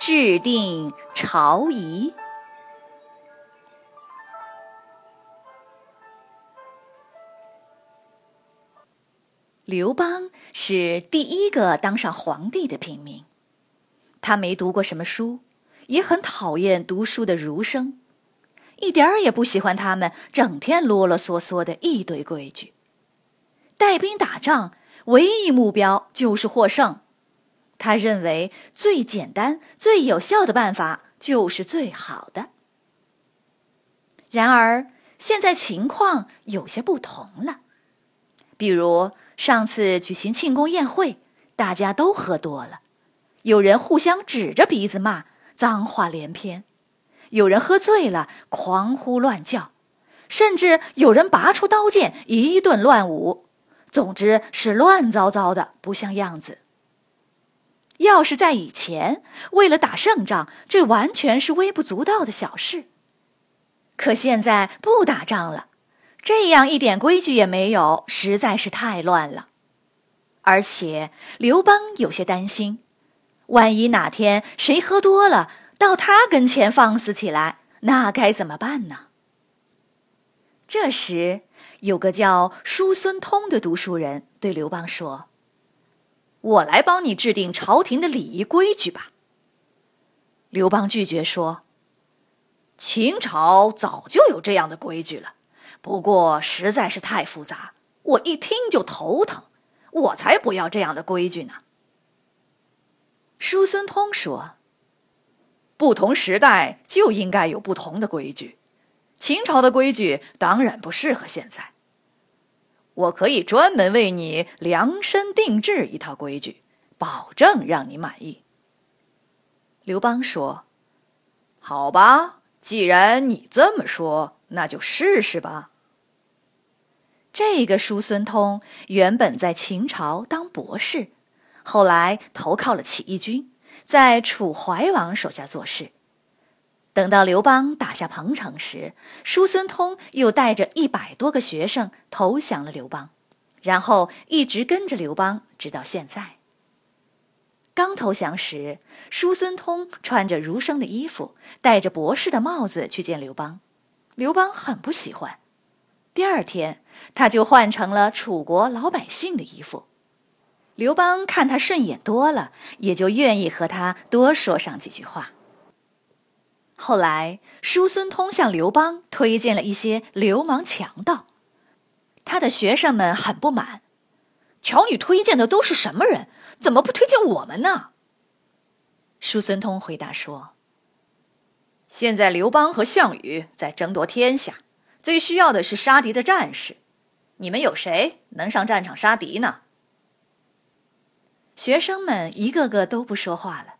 制定朝仪》。刘邦是第一个当上皇帝的平民，他没读过什么书，也很讨厌读书的儒生，一点儿也不喜欢他们整天啰啰嗦嗦的一堆规矩。带兵打仗，唯一目标就是获胜。他认为最简单、最有效的办法就是最好的。然而，现在情况有些不同了，比如。上次举行庆功宴会，大家都喝多了，有人互相指着鼻子骂，脏话连篇；有人喝醉了，狂呼乱叫，甚至有人拔出刀剑一顿乱舞。总之是乱糟糟的，不像样子。要是在以前，为了打胜仗，这完全是微不足道的小事。可现在不打仗了。这样一点规矩也没有，实在是太乱了。而且刘邦有些担心，万一哪天谁喝多了，到他跟前放肆起来，那该怎么办呢？这时，有个叫叔孙通的读书人对刘邦说：“我来帮你制定朝廷的礼仪规矩吧。”刘邦拒绝说：“秦朝早就有这样的规矩了。”不过实在是太复杂，我一听就头疼。我才不要这样的规矩呢。叔孙通说：“不同时代就应该有不同的规矩，秦朝的规矩当然不适合现在。我可以专门为你量身定制一套规矩，保证让你满意。”刘邦说：“好吧，既然你这么说，那就试试吧。”这个叔孙通原本在秦朝当博士，后来投靠了起义军，在楚怀王手下做事。等到刘邦打下彭城时，叔孙通又带着一百多个学生投降了刘邦，然后一直跟着刘邦，直到现在。刚投降时，叔孙通穿着儒生的衣服，戴着博士的帽子去见刘邦，刘邦很不喜欢。第二天，他就换成了楚国老百姓的衣服。刘邦看他顺眼多了，也就愿意和他多说上几句话。后来，叔孙通向刘邦推荐了一些流氓强盗，他的学生们很不满：“瞧你推荐的都是什么人？怎么不推荐我们呢？”叔孙通回答说：“现在刘邦和项羽在争夺天下。”最需要的是杀敌的战士，你们有谁能上战场杀敌呢？学生们一个个都不说话了。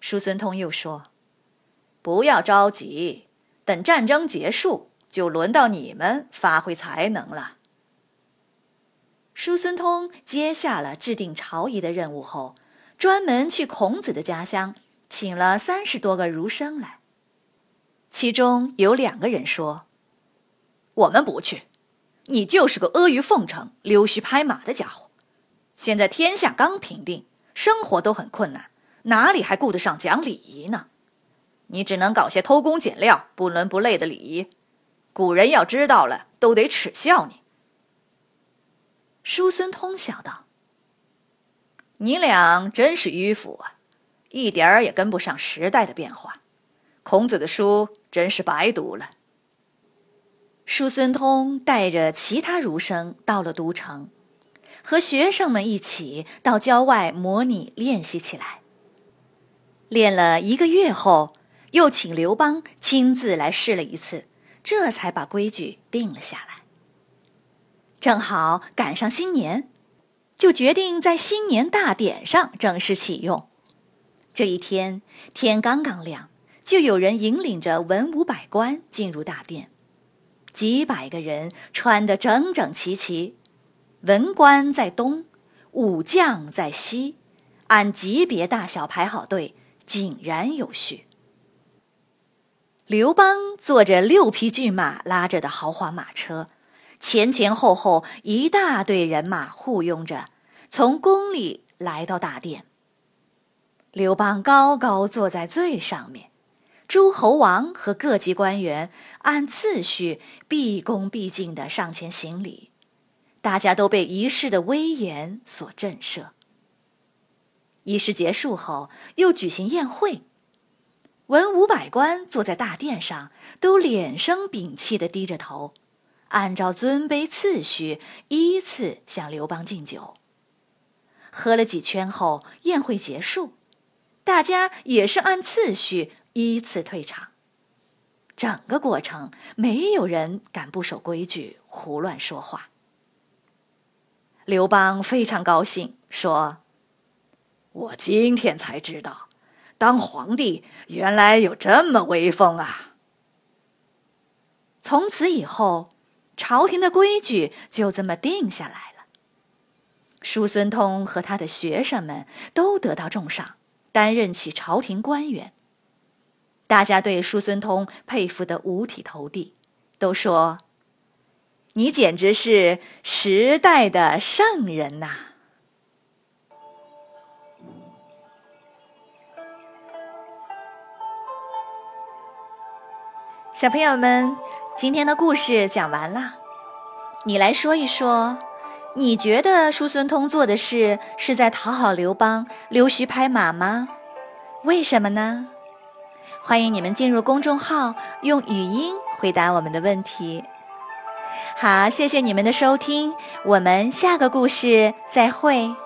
叔孙通又说：“不要着急，等战争结束，就轮到你们发挥才能了。”叔孙通接下了制定朝仪的任务后，专门去孔子的家乡，请了三十多个儒生来。其中有两个人说。我们不去，你就是个阿谀奉承、溜须拍马的家伙。现在天下刚平定，生活都很困难，哪里还顾得上讲礼仪呢？你只能搞些偷工减料、不伦不类的礼仪，古人要知道了都得耻笑你。叔孙通笑道：“你俩真是迂腐啊，一点儿也跟不上时代的变化。孔子的书真是白读了。”叔孙通带着其他儒生到了都城，和学生们一起到郊外模拟练习起来。练了一个月后，又请刘邦亲自来试了一次，这才把规矩定了下来。正好赶上新年，就决定在新年大典上正式启用。这一天天刚刚亮，就有人引领着文武百官进入大殿。几百个人穿得整整齐齐，文官在东，武将在西，按级别大小排好队，井然有序。刘邦坐着六匹骏马拉着的豪华马车，前前后后一大队人马护拥着，从宫里来到大殿。刘邦高高坐在最上面，诸侯王和各级官员按次序毕恭毕敬地上前行礼，大家都被仪式的威严所震慑。仪式结束后，又举行宴会。文武百官坐在大殿上，都脸生屏气地低着头，按照尊卑次序依次向刘邦敬酒。喝了几圈后，宴会结束，大家也是按次序依次退场。整个过程，没有人敢不守规矩、胡乱说话。刘邦非常高兴，说：“我今天才知道。”当皇帝原来有这么威风啊！从此以后，朝廷的规矩就这么定下来了。叔孙通和他的学生们都得到重赏，担任起朝廷官员。大家对叔孙通佩服得五体投地，都说：“你简直是时代的圣人呐！”小朋友们，今天的故事讲完了，你来说一说，你觉得叔孙通做的事是在讨好刘邦、溜须拍马吗？为什么呢？欢迎你们进入公众号，用语音回答我们的问题。好，谢谢你们的收听，我们下个故事再会。